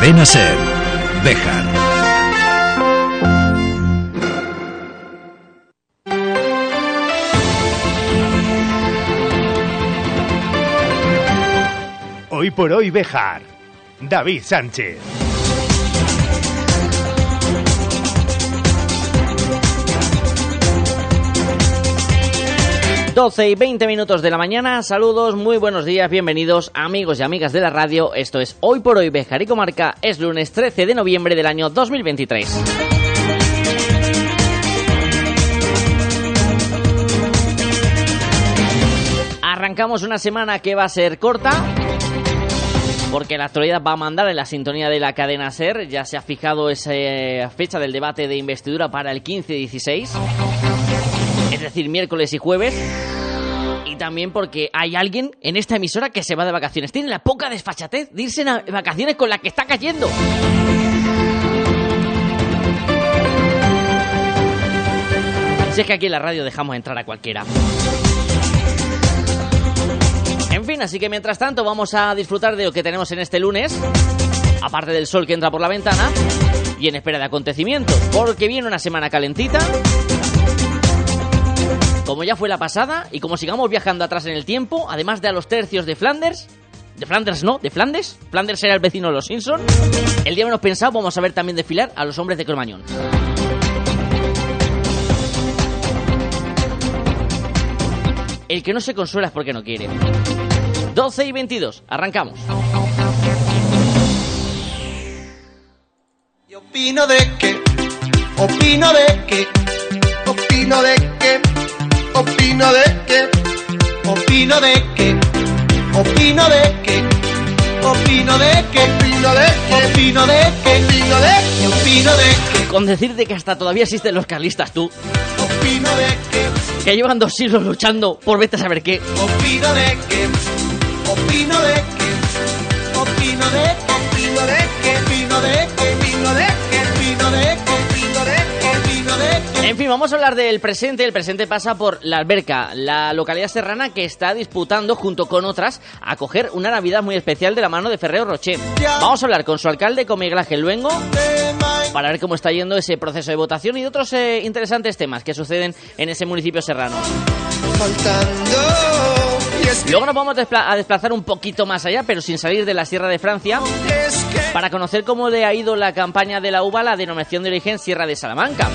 Cadena Ser. Bejar. Hoy por hoy Bejar. David Sánchez. 12 y 20 minutos de la mañana, saludos, muy buenos días, bienvenidos amigos y amigas de la radio, esto es Hoy por Hoy Bejar y Comarca, es lunes 13 de noviembre del año 2023. Arrancamos una semana que va a ser corta, porque la actualidad va a mandar en la sintonía de la cadena SER. Ya se ha fijado esa fecha del debate de investidura para el 15-16 es decir, miércoles y jueves. También porque hay alguien en esta emisora que se va de vacaciones. Tiene la poca desfachatez de irse a vacaciones con la que está cayendo. Si es que aquí en la radio dejamos entrar a cualquiera. En fin, así que mientras tanto vamos a disfrutar de lo que tenemos en este lunes. Aparte del sol que entra por la ventana. Y en espera de acontecimientos. Porque viene una semana calentita como ya fue la pasada, y como sigamos viajando atrás en el tiempo, además de a los tercios de Flanders, de Flanders no, de Flandes, Flanders era el vecino de los Simpsons, el día menos pensado vamos a ver también desfilar a los hombres de Cromañón. El que no se consuela es porque no quiere. 12 y 22, arrancamos. Opino de que, opino de que, opino de que opino de que, opino de que, opino de que, opino de que, opino de que, opino de que, opino de que, opino de que. Con decirte que hasta todavía existen los carlistas, tú. Opino de que. Que llevan dos siglos luchando por vete a saber qué. Opino de que, opino de que, opino de que, opino de que, opino de que, opino de que, opino de que. En fin, vamos a hablar del presente. El presente pasa por La Alberca, la localidad serrana que está disputando, junto con otras, acoger una Navidad muy especial de la mano de Ferrero Rocher. Vamos a hablar con su alcalde, con Miguel Ángel Luengo, para ver cómo está yendo ese proceso de votación y de otros eh, interesantes temas que suceden en ese municipio serrano. Luego nos vamos a desplazar un poquito más allá, pero sin salir de la Sierra de Francia, para conocer cómo le ha ido la campaña de la uva la denominación de origen Sierra de Salamanca.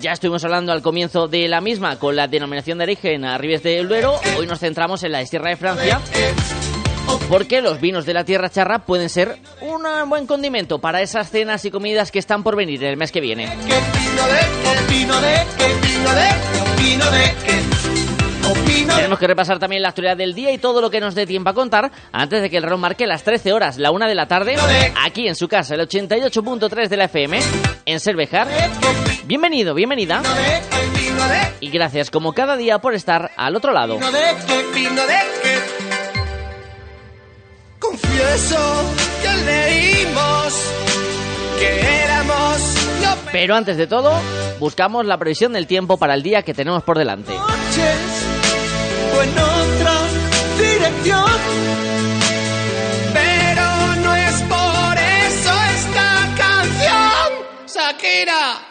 Ya estuvimos hablando al comienzo de la misma con la denominación de origen a Ribes del Duero. Hoy nos centramos en la Sierra de Francia. Porque los vinos de la tierra charra pueden ser un buen condimento para esas cenas y comidas que están por venir el mes que viene. Tenemos que repasar también la actualidad del día y todo lo que nos dé tiempo a contar antes de que el reloj marque las 13 horas, la 1 de la tarde, aquí en su casa, el 88.3 de la FM, en Cervejar. Bienvenido, bienvenida. Y gracias como cada día por estar al otro lado. Confieso que leímos que éramos Pero antes de todo, buscamos la previsión del tiempo para el día que tenemos por delante en otra dirección. Pero no es por eso esta canción, Shakira.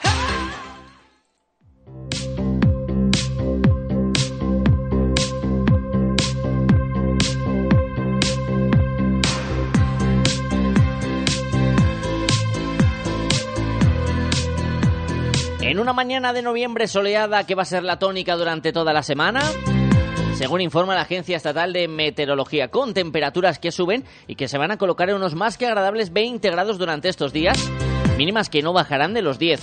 En una mañana de noviembre soleada que va a ser la tónica durante toda la semana, según informa la Agencia Estatal de Meteorología, con temperaturas que suben y que se van a colocar en unos más que agradables 20 grados durante estos días, mínimas que no bajarán de los 10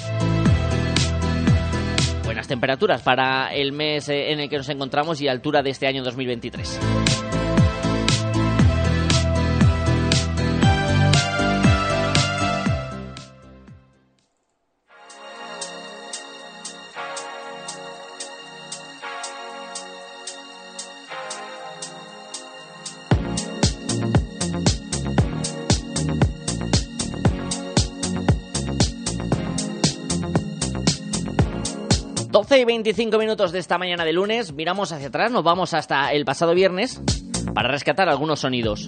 buenas temperaturas para el mes eh, en el que nos encontramos y altura de este año 2023. 12 y 25 minutos de esta mañana de lunes, miramos hacia atrás, nos vamos hasta el pasado viernes para rescatar algunos sonidos.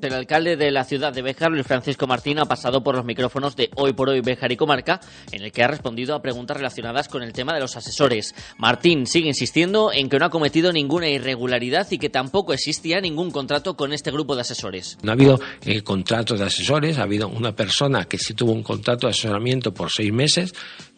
el alcalde de la ciudad de Béjar, Luis Francisco Martín, ha pasado por los micrófonos de Hoy por Hoy Béjar y Comarca, en el que ha respondido a preguntas relacionadas con el tema de los asesores. Martín sigue insistiendo en que no ha cometido ninguna irregularidad y que tampoco existía ningún contrato con este grupo de asesores. No ha habido eh, contratos de asesores, ha habido una persona que sí tuvo un contrato de asesoramiento por seis meses,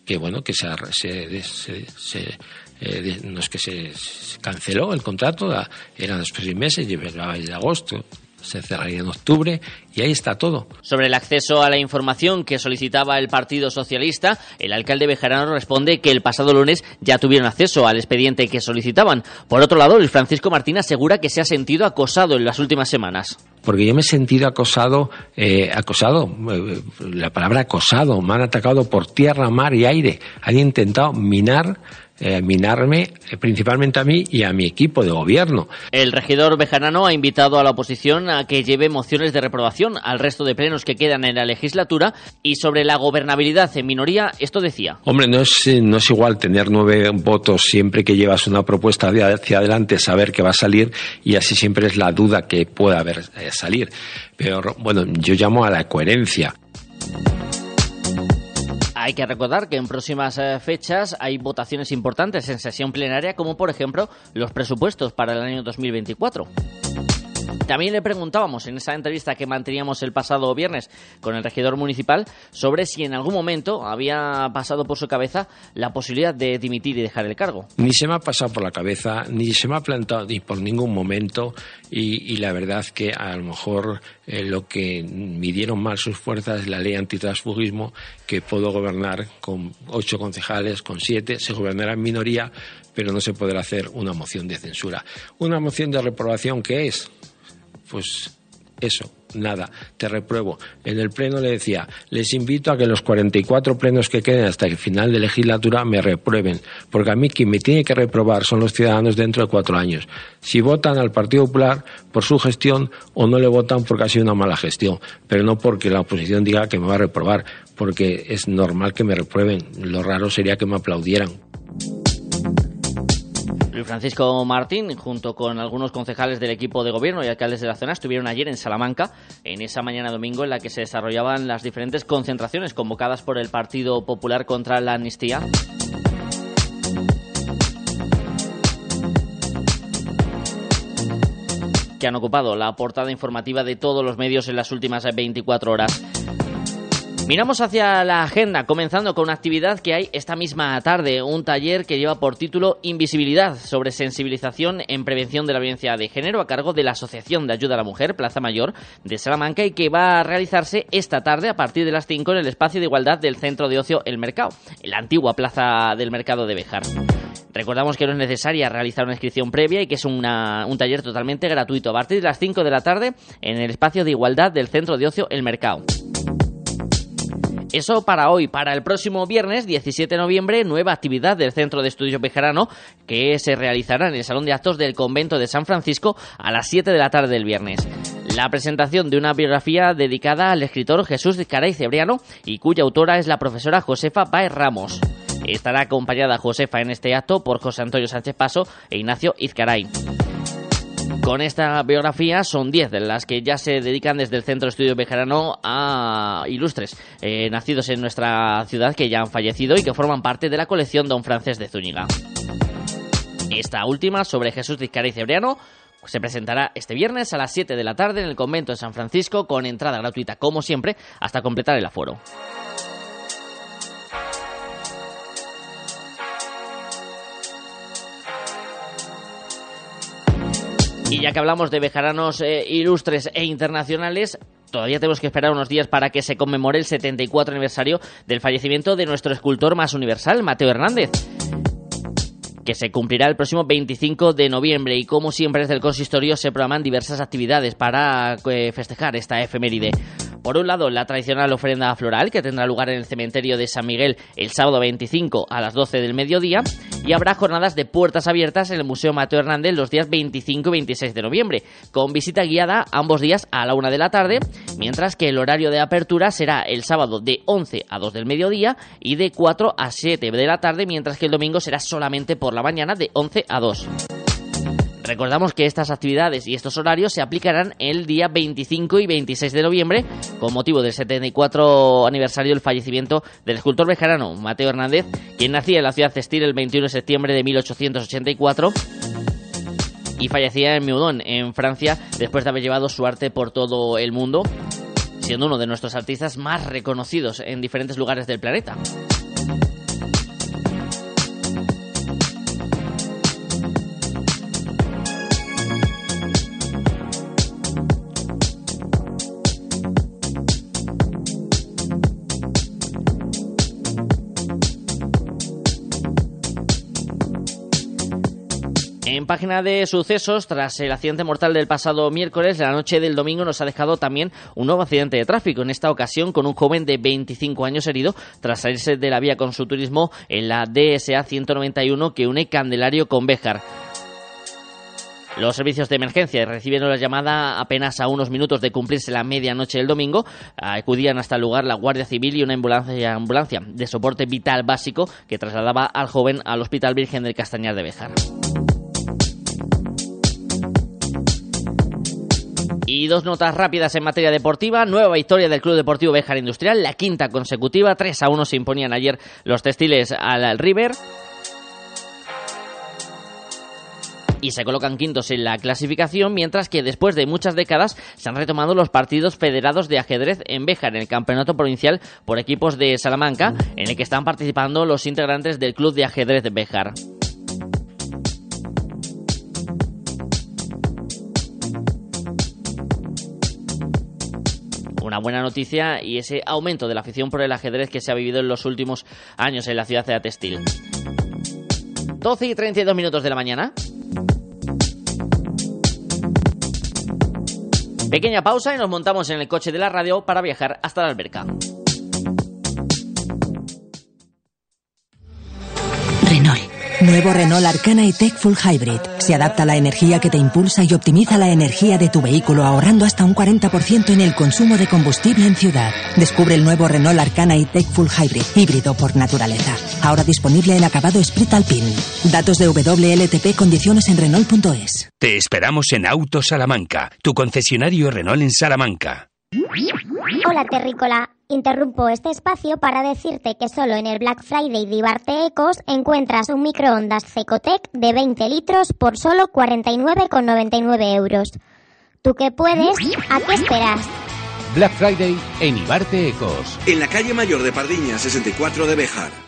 que bueno, que se, se, se eh, no es que se, canceló el contrato, eran los seis meses, llevaba de agosto, se cerraría en octubre y ahí está todo. Sobre el acceso a la información que solicitaba el Partido Socialista, el alcalde Bejarano responde que el pasado lunes ya tuvieron acceso al expediente que solicitaban. Por otro lado, Luis Francisco Martín asegura que se ha sentido acosado en las últimas semanas. Porque yo me he sentido acosado, eh, acosado, eh, la palabra acosado, me han atacado por tierra, mar y aire. Han intentado minar eh, minarme eh, principalmente a mí y a mi equipo de gobierno. El regidor Bejarano ha invitado a la oposición a que lleve mociones de reprobación al resto de plenos que quedan en la legislatura y sobre la gobernabilidad en minoría, esto decía. Hombre, no es, eh, no es igual tener nueve votos siempre que llevas una propuesta hacia adelante, saber que va a salir y así siempre es la duda que pueda haber salir. Pero bueno, yo llamo a la coherencia. Hay que recordar que en próximas eh, fechas hay votaciones importantes en sesión plenaria, como por ejemplo los presupuestos para el año 2024. También le preguntábamos en esa entrevista que manteníamos el pasado viernes con el regidor municipal sobre si en algún momento había pasado por su cabeza la posibilidad de dimitir y dejar el cargo. Ni se me ha pasado por la cabeza, ni se me ha plantado ni por ningún momento y, la verdad que a lo mejor eh, lo que midieron mal sus fuerzas es la ley antitransfugismo que puedo gobernar con ocho concejales, con siete, se gobernará en minoría, pero no se podrá hacer una moción de censura. Una moción de reprobación que es pues eso, nada, te repruebo. En el pleno le decía, les invito a que los 44 plenos que queden hasta el final de legislatura me reprueben, porque a mí quien me tiene que reprobar son los ciudadanos dentro de cuatro años. Si votan al Partido Popular por su gestión o no le votan porque ha sido una mala gestión, pero no porque la oposición diga que me va a reprobar, porque es normal que me reprueben. Lo raro sería que me aplaudieran. Francisco Martín, junto con algunos concejales del equipo de gobierno y alcaldes de la zona, estuvieron ayer en Salamanca, en esa mañana domingo en la que se desarrollaban las diferentes concentraciones convocadas por el Partido Popular contra la amnistía. que han ocupado la portada informativa de todos los medios en las últimas 24 horas. Miramos hacia la agenda, comenzando con una actividad que hay esta misma tarde, un taller que lleva por título Invisibilidad sobre sensibilización en prevención de la violencia de género a cargo de la Asociación de Ayuda a la Mujer Plaza Mayor de Salamanca y que va a realizarse esta tarde a partir de las 5 en el espacio de igualdad del Centro de Ocio El Mercado, en la antigua Plaza del Mercado de Bejar. Recordamos que no es necesaria realizar una inscripción previa y que es un taller totalmente gratuito a partir de las 5 de la tarde en el espacio de igualdad del Centro de Ocio El Mercado. Eso para hoy. Para el próximo viernes, 17 de noviembre, nueva actividad del Centro de Estudios Bejarano que se realizará en el Salón de Actos del Convento de San Francisco a las 7 de la tarde del viernes. La presentación de una biografía dedicada al escritor Jesús Caray Cebriano y cuya autora es la profesora Josefa Baez Ramos. Estará acompañada Josefa en este acto por José Antonio Sánchez Paso e Ignacio Izcaray. Con esta biografía son 10 de las que ya se dedican desde el Centro de Estudios Bejarano a ilustres eh, nacidos en nuestra ciudad que ya han fallecido y que forman parte de la colección Don Francés de Zúñiga. Esta última, sobre Jesús de y Cebriano, se presentará este viernes a las 7 de la tarde en el convento de San Francisco con entrada gratuita, como siempre, hasta completar el aforo. Y ya que hablamos de bejaranos eh, ilustres e internacionales, todavía tenemos que esperar unos días para que se conmemore el 74 aniversario del fallecimiento de nuestro escultor más universal, Mateo Hernández que se cumplirá el próximo 25 de noviembre y como siempre desde el consistorio se programan diversas actividades para eh, festejar esta efeméride. Por un lado, la tradicional ofrenda floral que tendrá lugar en el cementerio de San Miguel el sábado 25 a las 12 del mediodía y habrá jornadas de puertas abiertas en el Museo Mateo Hernández los días 25 y 26 de noviembre, con visita guiada ambos días a la 1 de la tarde, mientras que el horario de apertura será el sábado de 11 a 2 del mediodía y de 4 a 7 de la tarde, mientras que el domingo será solamente por la mañana de 11 a 2. Recordamos que estas actividades y estos horarios se aplicarán el día 25 y 26 de noviembre con motivo del 74 aniversario del fallecimiento del escultor bejarano Mateo Hernández, quien nacía en la ciudad textil el 21 de septiembre de 1884 y fallecía en Meudon, en Francia, después de haber llevado su arte por todo el mundo, siendo uno de nuestros artistas más reconocidos en diferentes lugares del planeta. En página de sucesos, tras el accidente mortal del pasado miércoles, la noche del domingo nos ha dejado también un nuevo accidente de tráfico, en esta ocasión con un joven de 25 años herido tras salirse de la vía con su turismo en la DSA 191 que une Candelario con Béjar. Los servicios de emergencia recibieron la llamada apenas a unos minutos de cumplirse la medianoche del domingo. Acudían hasta el lugar la Guardia Civil y una ambulancia, ambulancia de soporte vital básico que trasladaba al joven al Hospital Virgen del Castañar de Béjar. Y dos notas rápidas en materia deportiva. Nueva victoria del Club Deportivo Béjar Industrial, la quinta consecutiva. 3 a 1 se imponían ayer los textiles al River. y se colocan quintos en la clasificación, mientras que después de muchas décadas se han retomado los partidos federados de ajedrez en Béjar, en el campeonato provincial por equipos de Salamanca, en el que están participando los integrantes del Club de Ajedrez de Béjar. Una buena noticia y ese aumento de la afición por el ajedrez que se ha vivido en los últimos años en la ciudad de Atestil. 12 y 32 minutos de la mañana. Pequeña pausa y nos montamos en el coche de la radio para viajar hasta la alberca. Nuevo Renault Arcana y Tech Full Hybrid. Se adapta a la energía que te impulsa y optimiza la energía de tu vehículo ahorrando hasta un 40% en el consumo de combustible en ciudad. Descubre el nuevo Renault Arcana y Tech Full Hybrid, híbrido por naturaleza. Ahora disponible en acabado Split Alpine. Datos de WLTP, condiciones en Renault.es. Te esperamos en Auto Salamanca, tu concesionario Renault en Salamanca. Hola Terrícola, interrumpo este espacio para decirte que solo en el Black Friday de Ibarte Ecos encuentras un microondas Cecotec de 20 litros por solo 49,99 euros. ¿Tú qué puedes? ¿A qué esperas? Black Friday en Ibarte Ecos. En la calle Mayor de Pardiña, 64 de Bejar.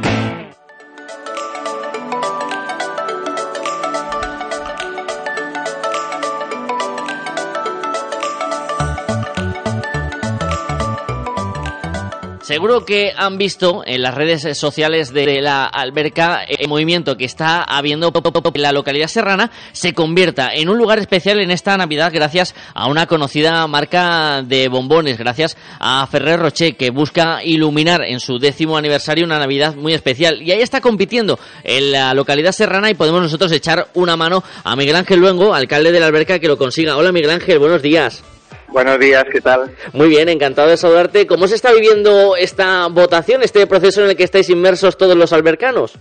Seguro que han visto en las redes sociales de la alberca el movimiento que está habiendo en la localidad serrana se convierta en un lugar especial en esta Navidad gracias a una conocida marca de bombones, gracias a Ferrer Rocher que busca iluminar en su décimo aniversario una Navidad muy especial. Y ahí está compitiendo en la localidad serrana y podemos nosotros echar una mano a Miguel Ángel Luengo, alcalde de la alberca, que lo consiga. Hola Miguel Ángel, buenos días. Buenos días, ¿qué tal? Muy bien, encantado de saludarte. ¿Cómo se está viviendo esta votación, este proceso en el que estáis inmersos todos los albercanos?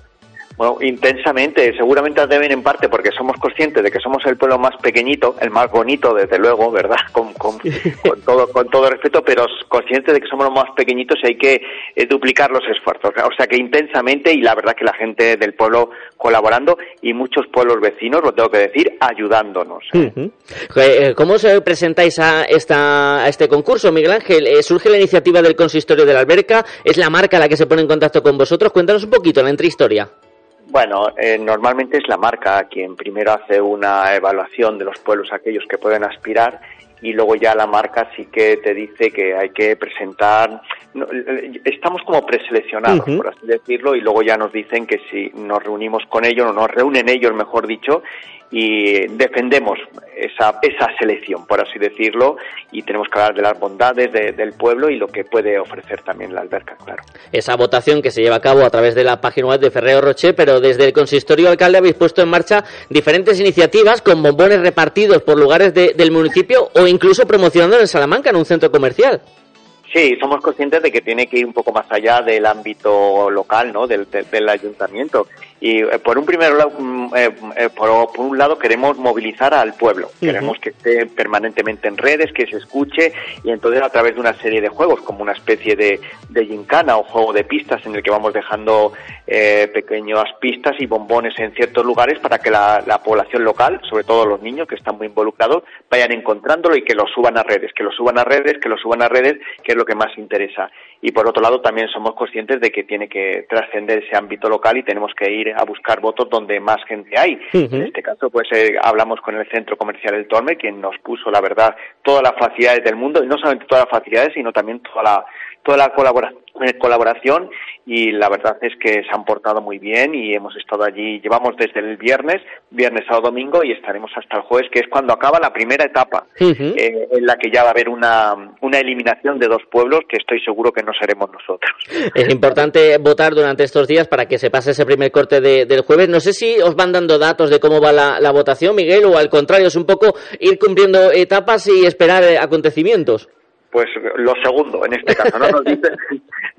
Bueno, intensamente, seguramente deben en parte porque somos conscientes de que somos el pueblo más pequeñito, el más bonito, desde luego, ¿verdad? Con, con, todo, con todo respeto, pero conscientes de que somos los más pequeñitos y hay que eh, duplicar los esfuerzos. O sea que intensamente y la verdad que la gente del pueblo colaborando y muchos pueblos vecinos, lo tengo que decir, ayudándonos. Eh, ¿Cómo os presentáis a, esta, a este concurso, Miguel Ángel? Eh, ¿Surge la iniciativa del consistorio de la alberca? ¿Es la marca la que se pone en contacto con vosotros? Cuéntanos un poquito la entrehistoria. Bueno, eh, normalmente es la marca quien primero hace una evaluación de los pueblos aquellos que pueden aspirar y luego ya la marca sí que te dice que hay que presentar, estamos como preseleccionados, por así decirlo, y luego ya nos dicen que si nos reunimos con ellos, o nos reúnen ellos, mejor dicho, y defendemos esa, esa selección, por así decirlo, y tenemos que hablar de las bondades del pueblo y lo que puede ofrecer también la alberca, claro. Esa votación que se lleva a cabo a través de la página web de Ferrero Rocher, pero desde el consistorio alcalde habéis puesto en marcha diferentes iniciativas con bombones repartidos por lugares del municipio o incluso promocionando en Salamanca en un centro comercial. Sí, somos conscientes de que tiene que ir un poco más allá del ámbito local, ¿no? Del, del, ayuntamiento. Y eh, por un primer lado, mm, eh, eh, por, un lado queremos movilizar al pueblo. Queremos que esté permanentemente en redes, que se escuche y entonces a través de una serie de juegos, como una especie de, de gincana o juego de pistas en el que vamos dejando pequeñas pistas y bombones en ciertos lugares para que la, la población local, sobre todo los niños que están muy involucrados, vayan encontrándolo y que lo suban a redes, que lo suban a redes, que lo suban a redes, que es lo que más interesa. Y por otro lado, también somos conscientes de que tiene que trascender ese ámbito local y tenemos que ir a buscar votos donde más gente hay. En este caso, pues eh, hablamos con el Centro Comercial El Torme, quien nos puso, la verdad, todas las facilidades del mundo, y no solamente todas las facilidades, sino también toda la, toda la colaboración colaboración y la verdad es que se han portado muy bien y hemos estado allí, llevamos desde el viernes, viernes, sábado, domingo y estaremos hasta el jueves, que es cuando acaba la primera etapa, eh, en la que ya va a haber una, una eliminación de dos pueblos que estoy seguro que no seremos nosotros. Es importante votar durante estos días para que se pase ese primer corte del jueves. No sé si os van dando datos de cómo va la, la votación, Miguel, o al contrario, es un poco ir cumpliendo etapas y esperar eh, acontecimientos. Pues lo segundo, en este caso, no nos dicen,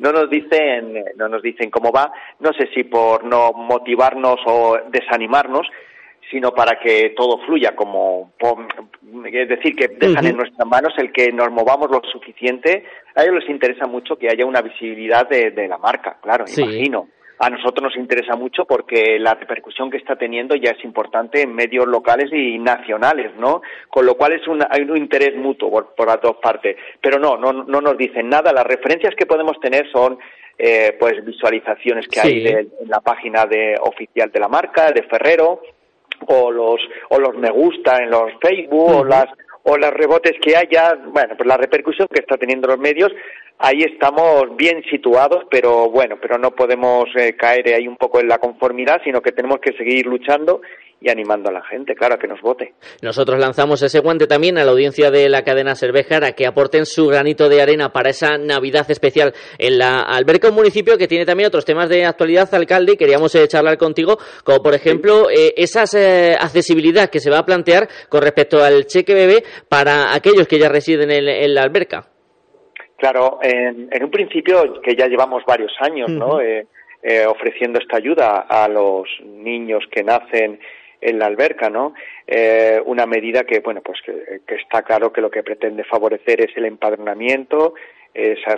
no nos dicen, no nos dicen cómo va, no sé si por no motivarnos o desanimarnos, sino para que todo fluya como, es decir, que dejan en nuestras manos el que nos movamos lo suficiente. A ellos les interesa mucho que haya una visibilidad de, la marca, claro, imagino a nosotros nos interesa mucho porque la repercusión que está teniendo ya es importante en medios locales y nacionales, ¿no? Con lo cual es un, hay un interés mutuo por, las dos partes. Pero no, no, no nos dicen nada. Las referencias que podemos tener son eh, pues visualizaciones que hay en la página de, oficial de la marca, de Ferrero, o los, o los me gusta en los Facebook, o las o los rebotes que haya, bueno, pues la repercusión que está teniendo los medios ahí estamos bien situados, pero bueno, pero no podemos eh, caer ahí un poco en la conformidad, sino que tenemos que seguir luchando y animando a la gente, claro, a que nos vote. Nosotros lanzamos ese guante también a la audiencia de la cadena Cervejar a que aporten su granito de arena para esa Navidad especial en la alberca, un municipio que tiene también otros temas de actualidad, alcalde, y queríamos eh, charlar contigo, como por ejemplo eh, esa accesibilidad que se va a plantear con respecto al cheque bebé para aquellos que ya residen en la alberca. Claro, en, un principio que ya llevamos varios años, ¿no? Eh, eh, ofreciendo esta ayuda a los niños que nacen en la alberca, ¿no? Eh, una medida que, bueno, pues que, está claro que lo que pretende favorecer es el empadronamiento.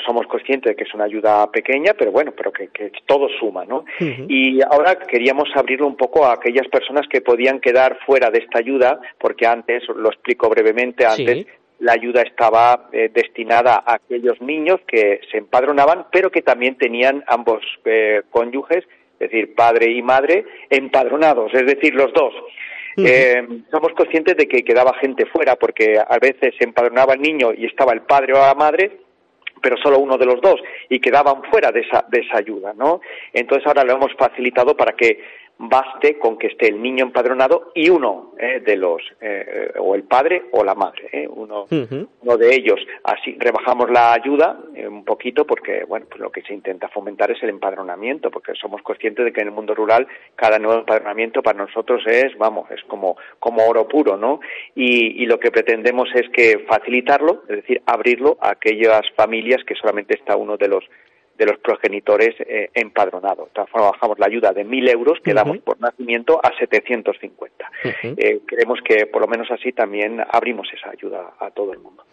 somos conscientes de que es una ayuda pequeña, pero bueno, pero que, todo suma, ¿no? Y ahora queríamos abrirlo un poco a aquellas personas que podían quedar fuera de esta ayuda, porque antes, lo explico brevemente, antes la ayuda estaba eh, destinada a aquellos niños que se empadronaban, pero que también tenían ambos eh, cónyuges, es decir, padre y madre, empadronados, es decir, los dos. Eh, somos conscientes de que quedaba gente fuera porque a veces se empadronaba el niño y estaba el padre o la madre pero solo uno de los dos y quedaban fuera de esa, de esa ayuda, ¿no? Entonces ahora lo hemos facilitado para que baste con que esté el niño empadronado y uno eh, de los, eh, o el padre o la madre, eh, uno, uno de ellos. Así rebajamos la ayuda un poquito porque, bueno, pues lo que se intenta fomentar es el empadronamiento, porque somos conscientes de que en el mundo rural cada nuevo empadronamiento para nosotros es, vamos, es como, como oro puro, ¿no? Y, y lo que pretendemos es que facilitarlo, es decir, abrirlo a aquellas familias que solamente está uno de los de los progenitores eh, empadronados. Trabajamos la ayuda de 1.000 euros que damos por nacimiento a 750. Eh, creemos que por lo menos así también abrimos esa ayuda a todo el mundo.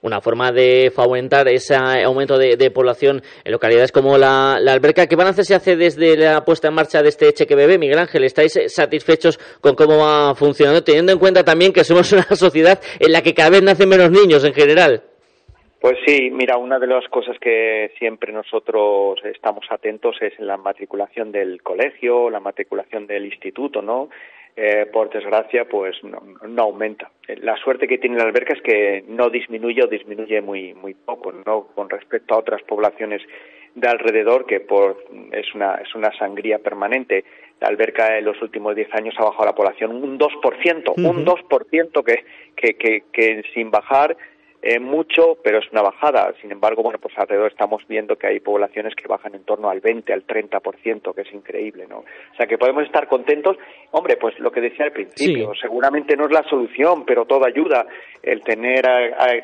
Una forma de fomentar ese aumento de, población en localidades como la, alberca. ¿Qué balance se hace desde la puesta en marcha de este cheque bebé, Miguel Ángel? ¿Estáis satisfechos con cómo va funcionando, teniendo en cuenta también que somos una sociedad en la que cada vez nacen menos niños en general? Pues sí, mira, una de las cosas que siempre nosotros estamos atentos es la matriculación del colegio, la matriculación del instituto, ¿no? Eh, por desgracia, pues no, aumenta. La suerte que tiene la alberca es que no disminuye o disminuye muy muy poco, ¿no? Con respecto a otras poblaciones de alrededor que por es una es una sangría permanente. la alberca en los últimos 10 años ha bajado la población un 2%, un 2% que, que, que, que sin bajar eh, mucho, pero es una bajada. Sin embargo, bueno, pues alrededor estamos viendo que hay poblaciones que bajan en torno al 20, al 30%, que es increíble, ¿no? O sea, que podemos estar contentos. Hombre, pues lo que decía al principio, seguramente no es la solución, pero todo ayuda. El tener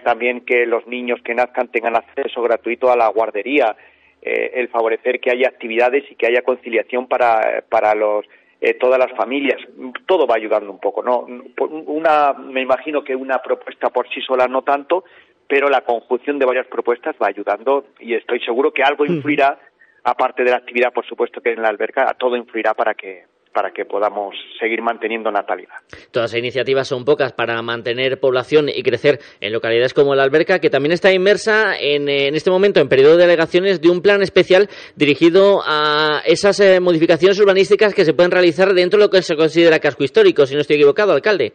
también que los niños que nazcan tengan acceso gratuito a la guardería, eh, el favorecer que haya actividades y que haya conciliación para, para los eh, todas las familias, todo va ayudando un poco, ¿no? Una, me imagino que una propuesta por sí sola no tanto, pero la conjunción de varias propuestas va ayudando y estoy seguro que algo influirá, aparte de la actividad, por supuesto, que en la alberca, todo influirá para que para que podamos seguir manteniendo natalidad. Todas las iniciativas son pocas para mantener población y crecer en localidades como la Alberca, que también está inmersa en, este momento en periodo de delegaciones de un plan especial dirigido a esas eh, modificaciones urbanísticas que se pueden realizar dentro de lo que se considera casco histórico, si no estoy equivocado, alcalde.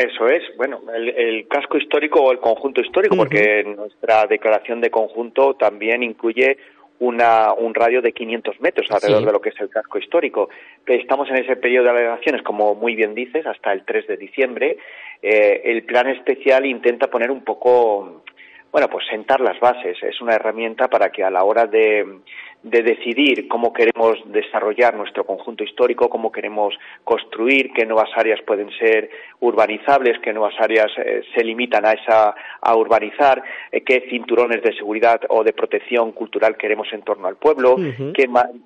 Eso es, bueno, el, casco histórico o el conjunto histórico, porque nuestra declaración de conjunto también incluye una, un radio de 500 metros alrededor de lo que es el casco histórico. Estamos en ese periodo de alegaciones, como muy bien dices, hasta el 3 de diciembre. Eh, el plan especial intenta poner un poco, bueno, pues sentar las bases. Es una herramienta para que a la hora de de decidir cómo queremos desarrollar nuestro conjunto histórico, cómo queremos construir, qué nuevas áreas pueden ser urbanizables, qué nuevas áreas eh, se limitan a esa a urbanizar, eh, qué cinturones de seguridad o de protección cultural queremos en torno al pueblo,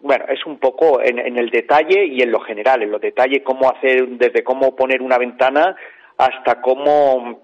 bueno, es un poco en, en el detalle y en lo general, en lo detalle cómo hacer desde cómo poner una ventana hasta cómo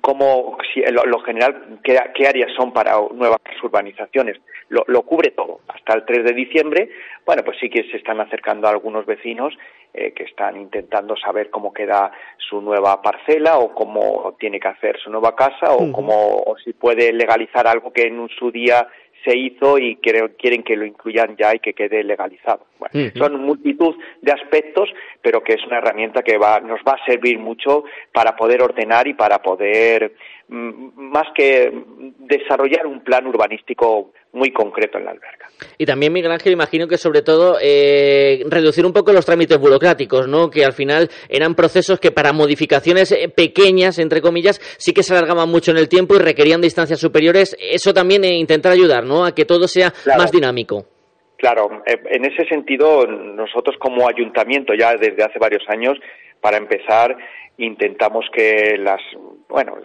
cómo, si, lo, lo, general, qué, qué, áreas son para nuevas urbanizaciones. Lo, lo, cubre todo. Hasta el 3 de diciembre, bueno, pues sí que se están acercando a algunos vecinos eh, que están intentando saber cómo queda su nueva parcela o cómo tiene que hacer su nueva casa o, cómo, o si puede legalizar algo que en su día se hizo y quieren que lo incluyan ya y que quede legalizado. Bueno, Son multitud de aspectos, pero que es una herramienta que va, nos va a servir mucho para poder ordenar y para poder, mm, más que desarrollar un plan urbanístico muy concreto en la alberca. Y también, Miguel Ángel, imagino que sobre todo eh, reducir un poco los trámites burocráticos, ¿no? Que al final eran procesos que para modificaciones eh, pequeñas, entre comillas, sí que se alargaban mucho en el tiempo y requerían distancias superiores. Eso también eh, intentar ayudar, ¿no? A que todo sea más dinámico. Claro, en ese sentido, nosotros como ayuntamiento ya desde hace varios años, para empezar, intentamos que las bueno,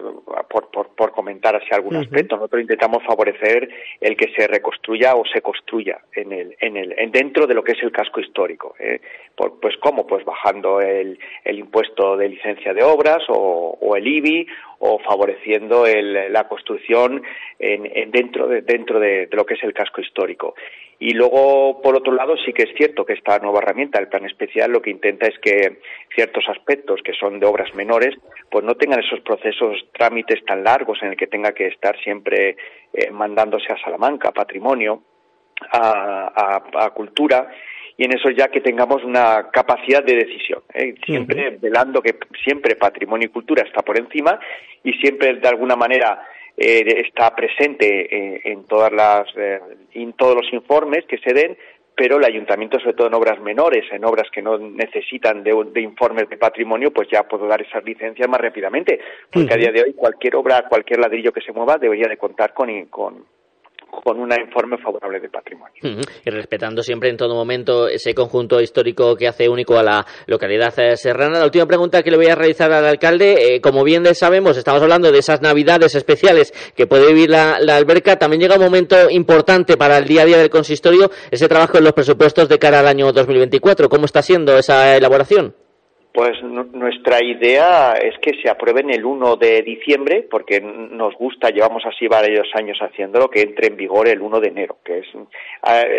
por, por, por comentar así algún aspecto, nosotros intentamos favorecer el que se reconstruya o se construya en el, en el, en dentro de lo que es el casco histórico. ¿eh? pues cómo, pues bajando el, el impuesto de licencia de obras o, o el IBI o favoreciendo el, la construcción en, en dentro, de, dentro de, de, lo que es el casco histórico. Y luego, por otro lado, sí que es cierto que esta nueva herramienta, el plan especial, lo que intenta es que ciertos aspectos que son de obras menores, pues no tengan esos procesos, trámites tan largos en el que tenga que estar siempre eh, mandándose a Salamanca, a patrimonio, a, a, a cultura y en eso ya que tengamos una capacidad de decisión, ¿eh? siempre velando que siempre patrimonio y cultura está por encima y siempre de alguna manera eh, está presente eh, en todas las eh, en todos los informes que se den pero el ayuntamiento, sobre todo en obras menores, en obras que no necesitan de, de informes de patrimonio, pues ya puedo dar esas licencias más rápidamente, porque a día de hoy cualquier obra, cualquier ladrillo que se mueva debería de contar con, con, con un informe favorable de patrimonio. Y respetando siempre en todo momento ese conjunto histórico que hace único a la localidad eh, serrana. La última pregunta que le voy a realizar al alcalde, eh, como bien sabemos, estamos hablando de esas navidades especiales que puede vivir la, la, alberca. También llega un momento importante para el día a día del consistorio, ese trabajo en los presupuestos de cara al año 2024. ¿Cómo está siendo esa elaboración? Pues nuestra idea es que se aprueben el 1 de diciembre, porque nos gusta, llevamos así varios años haciéndolo, que entre en vigor el 1 de enero. Que es,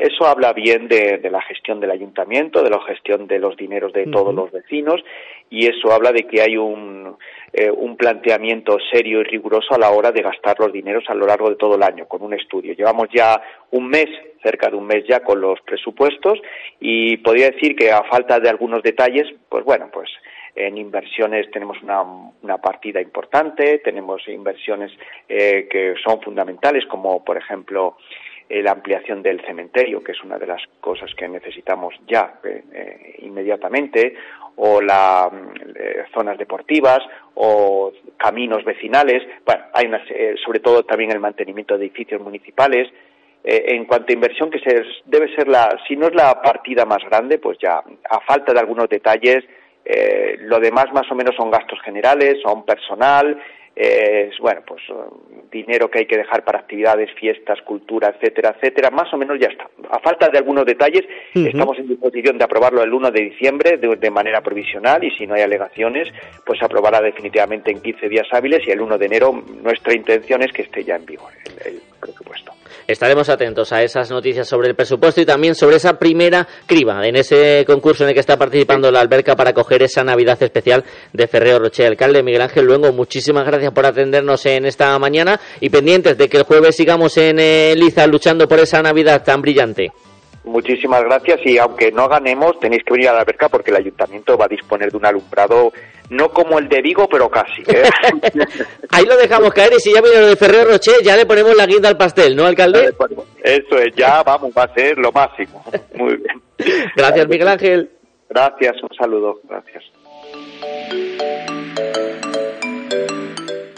eso habla bien de, de la gestión del ayuntamiento, de la gestión de los dineros de todos los vecinos, y eso habla de que hay un, eh, un planteamiento serio y riguroso a la hora de gastar los dineros a lo largo de todo el año, con un estudio. Llevamos ya un mes, cerca de un mes ya, con los presupuestos, y podría decir que a falta de algunos detalles, pues bueno, pues en inversiones tenemos una, una partida importante, tenemos inversiones eh, que son fundamentales, como por ejemplo la ampliación del cementerio, que es una de las cosas que necesitamos ya inmediatamente, o las zonas deportivas, o caminos vecinales. Bueno, hay una, sobre todo también el mantenimiento de edificios municipales. en cuanto a inversión, que se, debe ser la, si no es la partida más grande, pues ya, a falta de algunos detalles, eh, lo demás más o menos son gastos generales, son personal, eh, bueno, pues dinero que hay que dejar para actividades, fiestas, cultura, etcétera, etcétera, más o menos ya está. A falta de algunos detalles, estamos en disposición de aprobarlo el 1 de diciembre de, manera provisional y si no hay alegaciones, pues se aprobará definitivamente en 15 días hábiles y el 1 de enero nuestra intención es que esté ya en vigor el presupuesto. Estaremos atentos a esas noticias sobre el presupuesto y también sobre esa primera criba en ese concurso en el que está participando la alberca para coger esa Navidad especial de Ferreo Roche. Alcalde Miguel Ángel Luengo, muchísimas gracias por atendernos en esta mañana y pendientes de que el jueves sigamos en eh, Liza luchando por esa Navidad tan brillante. Muchísimas gracias y aunque no ganemos tenéis que venir a la alberca porque el ayuntamiento va a disponer de un alumbrado no como el de Vigo pero casi. ¿eh? Ahí lo dejamos caer y si ya viene lo de Ferrer Rocher ya le ponemos la guinda al pastel, ¿no, alcalde? Eso es, ya vamos, va a ser lo máximo. Muy bien. Gracias, Miguel Ángel. Gracias, un saludo, gracias.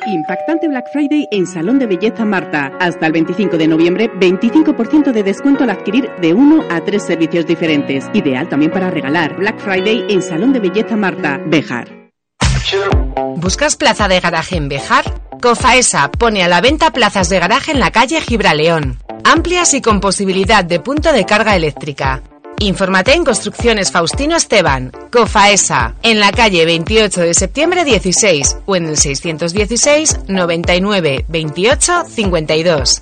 Impactante Black Friday en Salón de Belleza Marta. Hasta el 25 de noviembre, 25% de descuento al adquirir de uno a tres servicios diferentes. Ideal también para regalar. Black Friday en Salón de Belleza Marta, Bejar. ¿Buscas plaza de garaje en Bejar? Cofaesa pone a la venta plazas de garaje en la calle Gibraleón. Amplias y con posibilidad de punto de carga eléctrica. Infórmate en Construcciones Faustino Esteban, COFAESA, en la calle 28 de septiembre 16 o en el 616 99 28 52.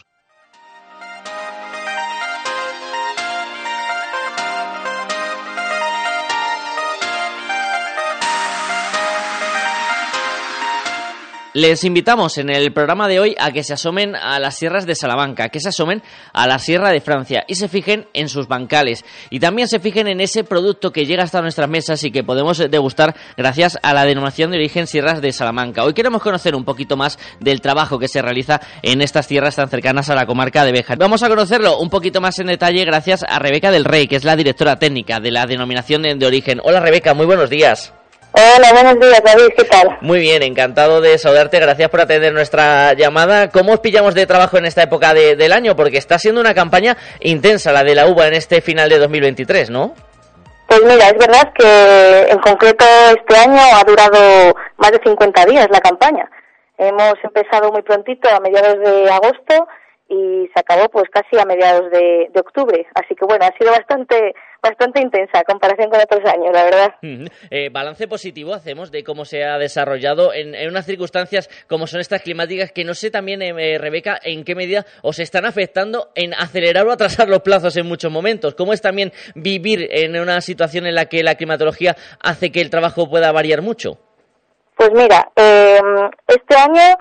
Les invitamos en el programa de hoy a que se asomen a las sierras de Salamanca, que se asomen a la Sierra de Francia y se fijen en sus bancales y también se fijen en ese producto que llega hasta nuestras mesas y que podemos degustar gracias a la denominación de origen Sierras de Salamanca. Hoy queremos conocer un poquito más del trabajo que se realiza en estas tierras tan cercanas a la comarca de Béjar. Vamos a conocerlo un poquito más en detalle gracias a Rebeca del Rey, que es la directora técnica de la denominación de origen. Hola Rebeca, muy buenos días. Hola, buenos días, David, ¿qué tal? Muy bien, encantado de saludarte, gracias por atender nuestra llamada. ¿Cómo os pillamos de trabajo en esta época del año? Porque está siendo una campaña intensa la de la uva en este final de 2023, ¿no? Pues mira, es verdad que en concreto este año ha durado más de 50 días la campaña. Hemos empezado muy prontito, a mediados de agosto, y se acabó pues casi a mediados de, octubre. Así que bueno, ha sido bastante bastante intensa en comparación con otros años, la verdad. Eh, balance positivo hacemos de cómo se ha desarrollado en, unas circunstancias como son estas climáticas que no sé también, eh, eh, Rebeca, en qué medida os están afectando en acelerar o atrasar los plazos en muchos momentos. ¿Cómo es también vivir en una situación en la que la climatología hace que el trabajo pueda variar mucho? Pues mira, este año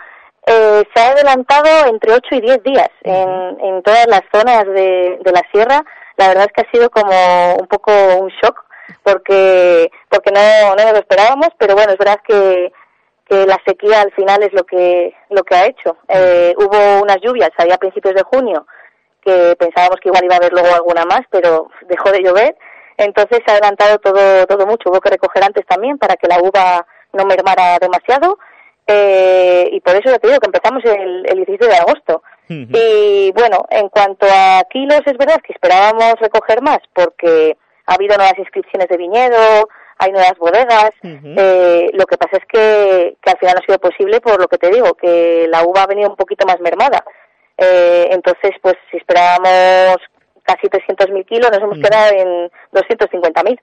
eh, se ha adelantado entre 8 y 10 días en, en todas las zonas de, de, la sierra. La verdad es que ha sido como un poco un shock porque porque no, no nos lo esperábamos, pero bueno, es verdad que, que la sequía al final es lo que lo que ha hecho. Eh, hubo unas lluvias ahí a principios de junio que pensábamos que igual iba a haber luego alguna más, pero dejó de llover. Entonces se ha adelantado todo todo mucho. Hubo que recoger antes también para que la uva no mermara demasiado eh, y por eso te digo que empezamos el, el 17 de agosto. Y bueno, en cuanto a kilos, es verdad que esperábamos recoger más porque ha habido nuevas inscripciones de viñedo, hay nuevas bodegas. eh, lo que pasa es que, que al final no ha sido posible por lo que te digo, que la uva ha venido un poquito más mermada. Eh, entonces, pues si esperábamos casi 300.000 kilos, nos hemos quedado en 250.000.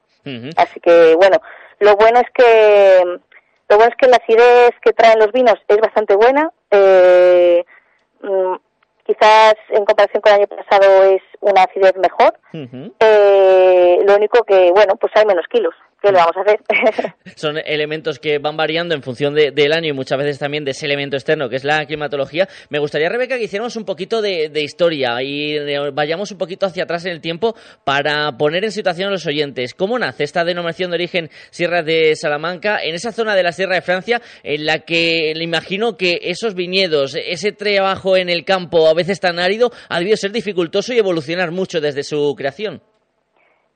Así que bueno, lo bueno es que lo bueno es que la acidez que traen los vinos es bastante buena. Eh, mm, quizás en comparación con el año pasado es una acidez mejor. eh, lo único que, bueno, pues hay menos kilos. ¿Qué le vamos a? Son elementos que van variando en función de, del año y muchas veces también de ese elemento externo que es la climatología. Me gustaría, Rebeca, que hiciéramos un poquito de, historia y vayamos un poquito hacia atrás en el tiempo para poner en situación a los oyentes. ¿Cómo nace esta denominación de origen Sierra de Salamanca en esa zona de la Sierra de Francia en la que le imagino que esos viñedos, ese trabajo en el campo a veces tan árido, ha debido ser dificultoso y evolucionar mucho desde su creación?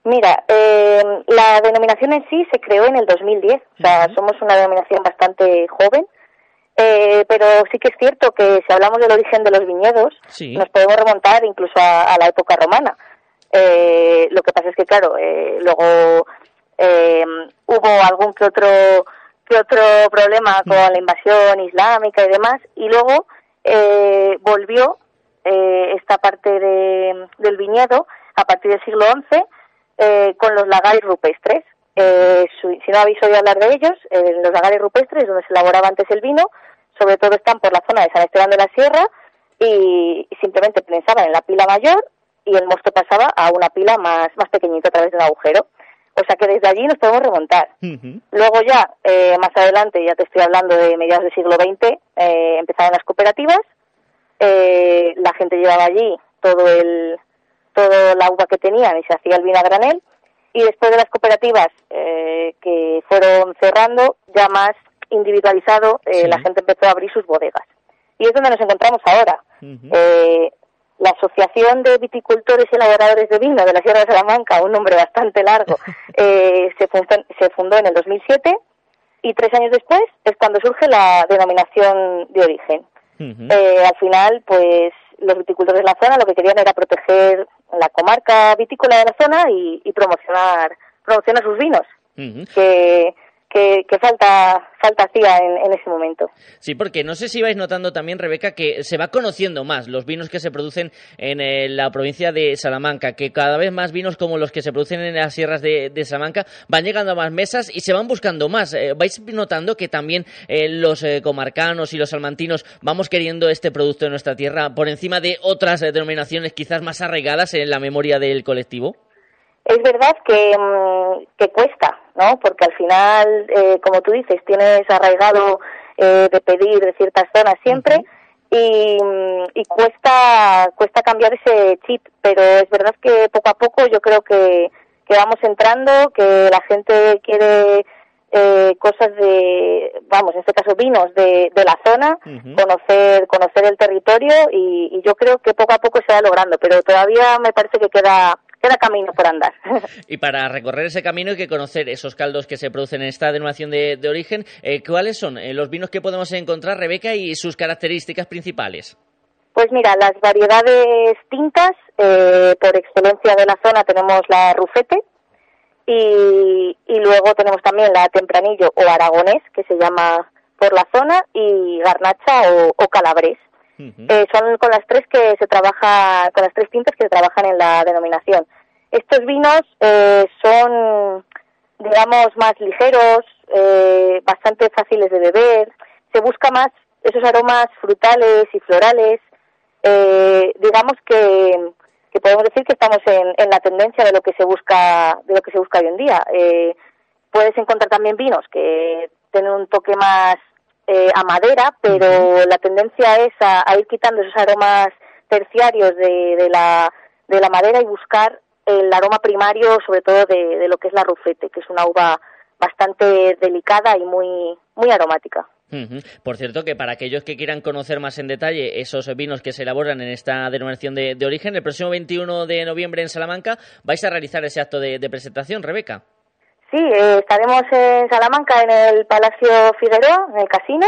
Mira, eh, la denominación en sí se creó en el 2010, o sea, somos una denominación bastante joven, eh, pero sí que es cierto que si hablamos del origen de los viñedos, Sí. nos podemos remontar incluso a, a la época romana. Eh, lo que pasa es que, claro, eh, luego eh, hubo algún que otro que otro problema con la invasión islámica y demás, y luego eh, volvió eh, esta parte de- del viñedo a partir del siglo XI eh, con los lagares rupestres. Eh, si no habéis oído hablar de ellos, eh, los lagares rupestres, donde se elaboraba antes el vino, sobre todo están por la zona de San Esteban de la Sierra y, y simplemente prensaban en la pila mayor y el mosto pasaba a una pila más, más pequeñita a través de un agujero. O sea que desde allí nos podemos remontar. Luego ya, eh, más adelante, ya te estoy hablando de mediados del siglo XX, eh, empezaron las cooperativas, eh, la gente llevaba allí todo el todo la uva que tenían y se hacía el vino a granel y después de las cooperativas eh, que fueron cerrando ya más individualizado eh, Sí. la gente empezó a abrir sus bodegas. Y es donde nos encontramos ahora. Eh, la Asociación de Viticultores y Elaboradores de Vino de la Sierra de Salamanca, un nombre bastante largo, eh, se, fundó, se fundó en el 2007 y tres años después es cuando surge la denominación de origen. Eh, al final, pues los viticultores de la zona lo que querían era proteger la comarca vitícola de la zona y, y promocionar, promocionar sus vinos, que, que, falta, falta hacía en, ese momento. Sí, porque no sé si vais notando también, Rebeca, que se va conociendo más los vinos que se producen en eh, la provincia de Salamanca, que cada vez más vinos como los que se producen en las sierras de, Salamanca van llegando a más mesas y se van buscando más. Eh, ¿Vais notando que también eh, los comarcanos y los salmantinos vamos queriendo este producto de nuestra tierra por encima de otras denominaciones quizás más arraigadas en la memoria del colectivo? Es verdad que, mm, que cuesta, ¿no? Porque al final, eh, como tú dices, tienes arraigado eh, de pedir de ciertas zonas siempre y, mm, y cuesta cuesta cambiar ese chip, pero es verdad que poco a poco yo creo que, que vamos entrando, que la gente quiere eh, cosas de, vamos, en este caso vinos de, de la zona, conocer conocer el territorio y, y yo creo que poco a poco se va logrando, pero todavía me parece que queda queda camino por andar. Y para recorrer ese camino hay que conocer esos caldos que se producen en esta denominación de, de origen. Eh, ¿Cuáles son eh, los vinos que podemos encontrar, Rebeca, y sus características principales? Pues mira, las variedades tintas, eh, por excelencia de la zona tenemos la rufete y, y luego tenemos también la tempranillo o aragonés, que se llama por la zona, y garnacha o, o calabrés. Eh, son con las tres que se trabaja, con las tres tintas que se trabajan en la denominación. Estos vinos eh, son, digamos, más ligeros, eh, bastante fáciles de beber. Se busca más esos aromas frutales y florales. Eh, digamos que, que podemos decir que estamos en, en la tendencia de lo que se busca, de lo que se busca hoy en día. Eh, puedes encontrar también vinos que tienen un toque más eh, a madera, pero la tendencia es a, a ir quitando esos aromas terciarios de, de, la, de la madera y buscar el aroma primario, sobre todo de, de lo que es la rufete, que es una uva bastante delicada y muy, muy aromática. Por cierto, que para aquellos que quieran conocer más en detalle esos vinos que se elaboran en esta denominación de, de origen, el próximo 21 de noviembre en Salamanca vais a realizar ese acto de, de presentación, Rebeca. Sí, eh, estaremos en Salamanca, en el Palacio Figueroa, en el casino,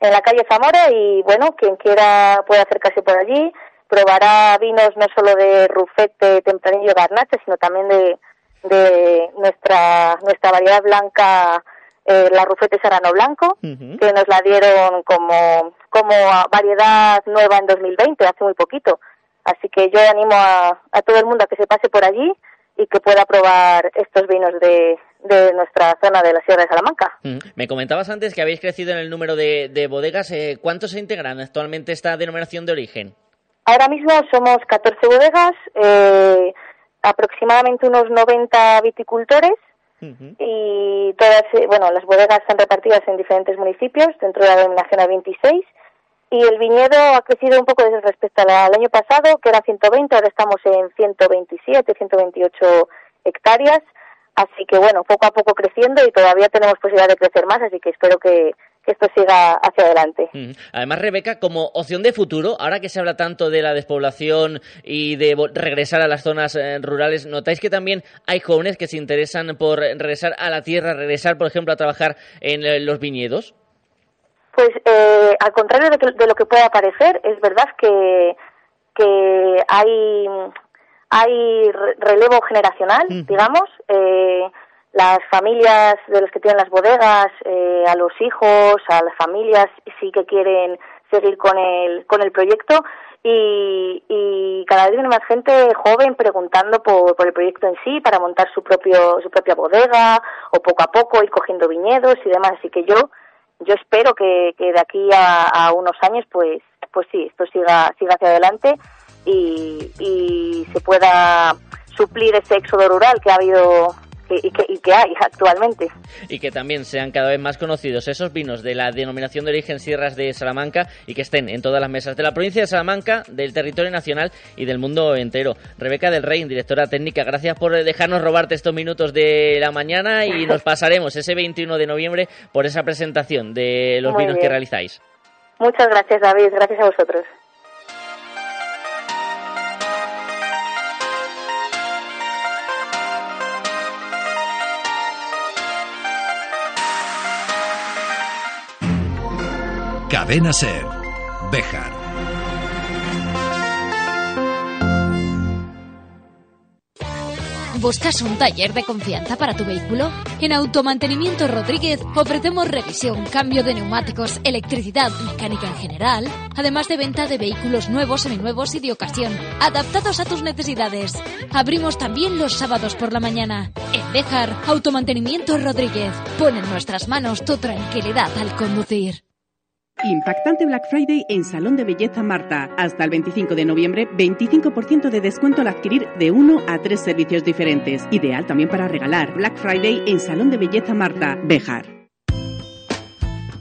en la calle Zamora, y bueno, quien quiera puede acercarse por allí, probará vinos no solo de Rufete, Tempranillo, Garnacha, sino también de, de nuestra, nuestra variedad blanca, eh, la Rufete Serrano Blanco, que nos la dieron como, como variedad nueva en 2020, hace muy poquito. Así que yo animo a, a todo el mundo a que se pase por allí y que pueda probar estos vinos de, de nuestra zona de la Sierra de Salamanca. Ujú. Me comentabas antes que habéis crecido en el número de, de bodegas. eh, ¿Cuántos se integran actualmente esta denominación de origen? Ahora mismo somos 14 bodegas, eh, aproximadamente unos 90 viticultores y todas, eh, bueno, las bodegas están repartidas en diferentes municipios dentro de la denominación A26 y el viñedo ha crecido un poco respecto al año pasado, que era 120, ahora estamos en 127, 128 hectáreas, así que bueno, poco a poco creciendo y todavía tenemos posibilidad de crecer más, así que espero que, esto siga hacia adelante. Además, Rebeca, como opción de futuro, ahora que se habla tanto de la despoblación y de regresar a las zonas eh, rurales, ¿notáis que también hay jóvenes que se interesan por regresar a la tierra, regresar, por ejemplo, a trabajar en eh, los viñedos? Pues eh, al contrario de, lo que pueda parecer, es verdad que, que hay, hay relevo generacional, digamos. Eh, las familias de los que tienen las bodegas, eh, a los hijos, a las familias sí que quieren seguir con el, con el proyecto y, y cada vez viene más gente joven preguntando por, por el proyecto en sí para montar su propio su propia bodega o poco a poco ir cogiendo viñedos y demás así que yo yo espero que, que de aquí a, a, unos años pues pues sí esto siga siga hacia adelante y, y se pueda suplir ese éxodo rural que ha habido y, que, hay actualmente. Y que también sean cada vez más conocidos esos vinos de la denominación de origen Sierras de Salamanca y que estén en todas las mesas de la provincia de Salamanca, del territorio nacional y del mundo entero. Rebeca del Rey, directora técnica, gracias por dejarnos robarte estos minutos de la mañana y nos pasaremos ese 21 de noviembre por esa presentación de los vinos que realizáis. Muchas gracias, David. Gracias a vosotros. Cadena Ser. Bejar. ¿Buscas un taller de confianza para tu vehículo? En Automantenimiento Rodríguez ofrecemos revisión, cambio de neumáticos, electricidad, mecánica en general, además de venta de vehículos nuevos, seminuevos y de ocasión, adaptados a tus necesidades. Abrimos también los sábados por la mañana. En Bejar, Automantenimiento Rodríguez. Pon en nuestras manos tu tranquilidad al conducir. Impactante Black Friday en Salón de Belleza Marta. Hasta el 25 de noviembre, 25% de descuento al adquirir de uno a tres servicios diferentes. Ideal también para regalar. Black Friday en Salón de Belleza Marta. Bejar.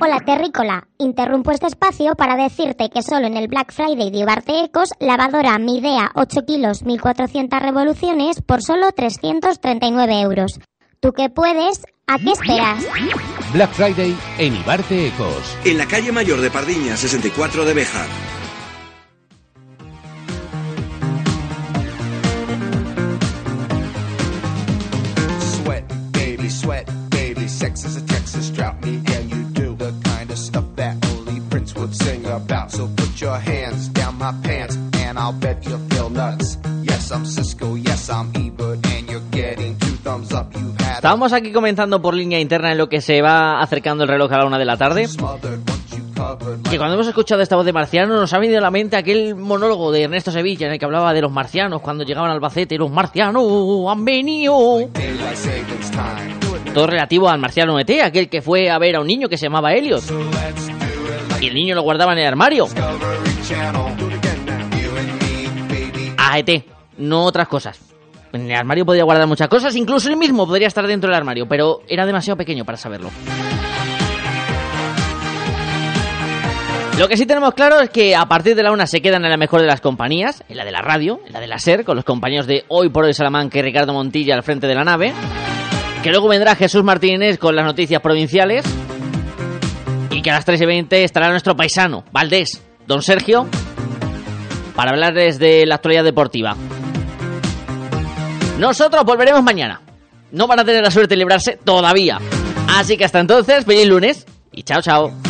Hola terrícola, interrumpo este espacio para decirte que solo en el Black Friday de Ibarte Ecos, lavadora Midea 8 kilos 1400 revoluciones por solo 339 euros. ¿Tú qué puedes? ¿A qué esperas? Black Friday en Ibarte Ecos. En la calle mayor de Pardiña 64 de Bejar. Sweat, baby, sweat, baby, sex is a Texas drought. Me and you do the kind of stuff that only Prince would sing about. So put your hands down my pants, and I'll bet you feel nuts. Yes, I'm Cisco, yes, I'm Ebert, and you're getting two thumbs up. You've had Estábamos aquí comentando por línea interna en lo que se va acercando el reloj a la una de la tarde. Que cuando hemos escuchado esta voz de marciano nos ha venido a la mente aquel monólogo de Ernesto Sevilla en el que hablaba de los marcianos cuando llegaban al Albacete. Los marcianos han venido. Todo relativo al marciano ET, aquel que fue a ver a un niño que se llamaba Elliot. Y el niño lo guardaba en el armario. A ET, no otras cosas. En el armario podía guardar muchas cosas, incluso él mismo podría estar dentro del armario, pero era demasiado pequeño para saberlo. Lo que sí tenemos claro es que a partir de la una se quedan en la mejor de las compañías, en la de la radio, en la de la SER, con los compañeros de Hoy por Hoy Salamanca y Ricardo Montilla al frente de la nave. Que luego vendrá Jesús Martínez con las noticias provinciales. Y que a las 3 y 20 estará nuestro paisano, Valdés, don Sergio, para hablarles de la actualidad deportiva. Nosotros volveremos mañana. No van a tener la suerte de librarse todavía. Así que hasta entonces, feliz lunes y chao, chao.